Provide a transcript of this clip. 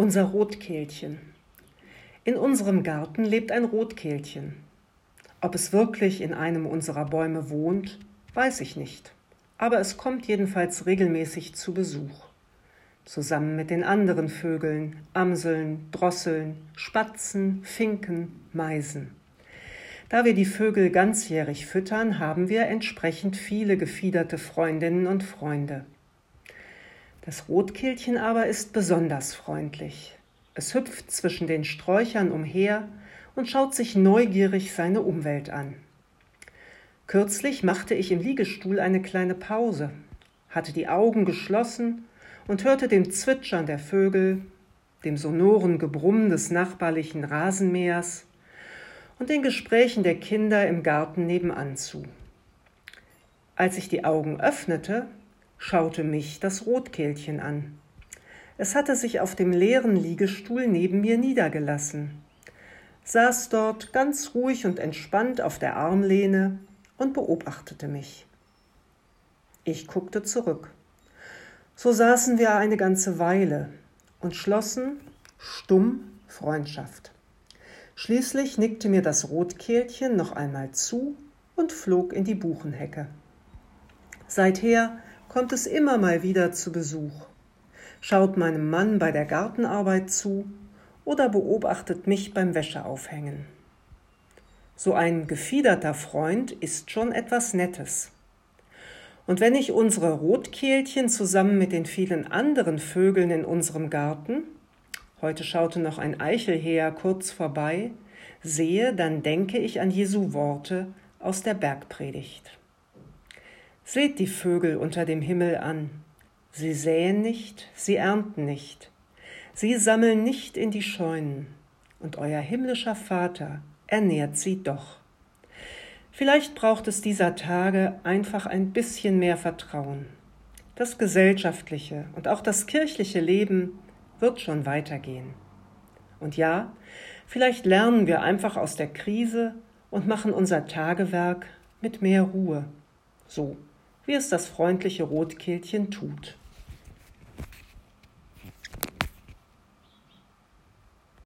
Unser Rotkehlchen. In unserem Garten lebt ein Rotkehlchen. Ob es wirklich in einem unserer Bäume wohnt, weiß ich nicht. Aber es kommt jedenfalls regelmäßig zu Besuch. Zusammen mit den anderen Vögeln, Amseln, Drosseln, Spatzen, Finken, Meisen. Da wir die Vögel ganzjährig füttern, haben wir entsprechend viele gefiederte Freundinnen und Freunde. Das Rotkehlchen aber ist besonders freundlich. Es hüpft zwischen den Sträuchern umher und schaut sich neugierig seine Umwelt an. Kürzlich machte ich im Liegestuhl eine kleine Pause, hatte die Augen geschlossen und hörte dem Zwitschern der Vögel, dem sonoren Gebrumm des nachbarlichen Rasenmähers und den Gesprächen der Kinder im Garten nebenan zu. Als ich die Augen öffnete, schaute mich das Rotkehlchen an. Es hatte sich auf dem leeren Liegestuhl neben mir niedergelassen, saß dort ganz ruhig und entspannt auf der Armlehne und beobachtete mich. Ich guckte zurück. So saßen wir eine ganze Weile und schlossen stumm Freundschaft. Schließlich nickte mir das Rotkehlchen noch einmal zu und flog in die Buchenhecke. Seither kommt es immer mal wieder zu Besuch, schaut meinem Mann bei der Gartenarbeit zu oder beobachtet mich beim Wäscheaufhängen. So ein gefiederter Freund ist schon etwas Nettes. Und wenn ich unsere Rotkehlchen zusammen mit den vielen anderen Vögeln in unserem Garten, heute schaute noch ein Eichelheer kurz vorbei, sehe, dann denke ich an Jesu Worte aus der Bergpredigt. Seht die Vögel unter dem Himmel an. Sie säen nicht, sie ernten nicht. Sie sammeln nicht in die Scheunen. Und euer himmlischer Vater ernährt sie doch. Vielleicht braucht es dieser Tage einfach ein bisschen mehr Vertrauen. Das gesellschaftliche und auch das kirchliche Leben wird schon weitergehen. Und ja, vielleicht lernen wir einfach aus der Krise und machen unser Tagewerk mit mehr Ruhe. So wie es das freundliche Rotkehlchen tut.